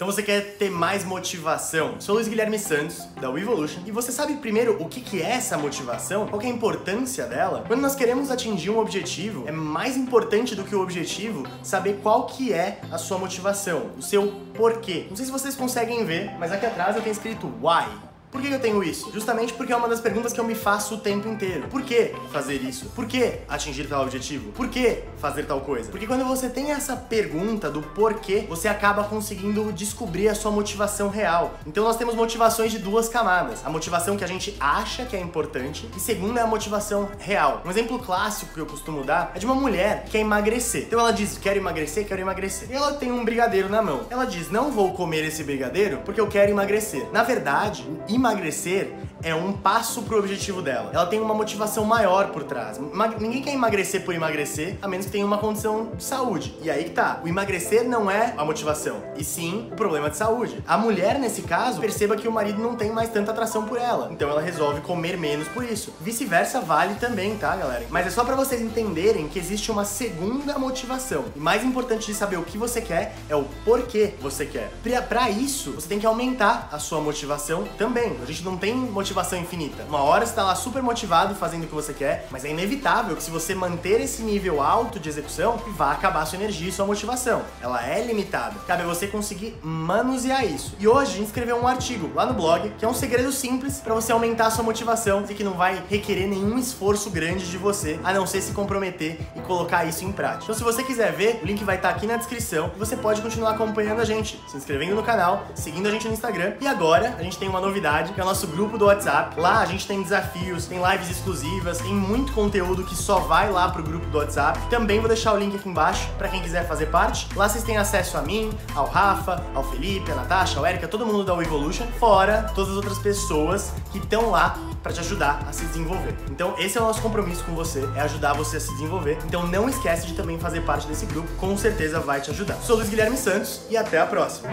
Então você quer ter mais motivação? Sou Luiz Guilherme Santos, da Evolution, e você sabe primeiro o que, que é essa motivação? Qual é a importância dela? Quando nós queremos atingir um objetivo, é mais importante do que o objetivo saber qual que é a sua motivação, o seu porquê. Não sei se vocês conseguem ver, mas aqui atrás eu tenho escrito why. Por que eu tenho isso? Justamente porque é uma das perguntas que eu me faço o tempo inteiro. Por que fazer isso? Por que atingir tal objetivo? Por que fazer tal coisa? Porque quando você tem essa pergunta do porquê, você acaba conseguindo descobrir a sua motivação real. Então nós temos motivações de duas camadas. A motivação que a gente acha que é importante e segunda é a motivação real. Um exemplo clássico que eu costumo dar é de uma mulher que quer emagrecer. Então ela diz: "Quero emagrecer, quero emagrecer". E ela tem um brigadeiro na mão. Ela diz: "Não vou comer esse brigadeiro porque eu quero emagrecer". Na verdade, o emagrecer é um passo pro objetivo dela. Ela tem uma motivação maior por trás. Ninguém quer emagrecer por emagrecer, a menos que tenha uma condição de saúde. E aí que tá. O emagrecer não é a motivação, e sim o problema de saúde. A mulher, nesse caso, perceba que o marido não tem mais tanta atração por ela. Então ela resolve comer menos por isso. Vice-versa vale também, tá, galera? Mas é só para vocês entenderem que existe uma segunda motivação. E mais importante de saber o que você quer é o porquê você quer. Para isso, você tem que aumentar a sua motivação também. A gente não tem motivação infinita. Uma hora você tá lá super motivado fazendo o que você quer, mas é inevitável que se você manter esse nível alto de execução, vai acabar sua energia e sua motivação. Ela é limitada. Cabe a você conseguir manusear isso. E hoje a gente escreveu um artigo lá no blog, que é um segredo simples para você aumentar sua motivação e que não vai requerer nenhum esforço grande de você, a não ser se comprometer e colocar isso em prática. Então se você quiser ver, o link vai estar tá aqui na descrição e você pode continuar acompanhando a gente, se inscrevendo no canal, seguindo a gente no Instagram. E agora a gente tem uma novidade comunidade, que é o nosso grupo do WhatsApp. Lá a gente tem desafios, tem lives exclusivas, tem muito conteúdo que só vai lá pro grupo do WhatsApp. Também vou deixar o link aqui embaixo para quem quiser fazer parte. Lá vocês têm acesso a mim, ao Rafa, ao Felipe, a Natasha, ao Erika, todo mundo da Evolution, fora todas as outras pessoas que estão lá para te ajudar a se desenvolver. Então, esse é o nosso compromisso com você, é ajudar você a se desenvolver. Então, não esquece de também fazer parte desse grupo, com certeza vai te ajudar. Sou Luiz Guilherme Santos e até a próxima.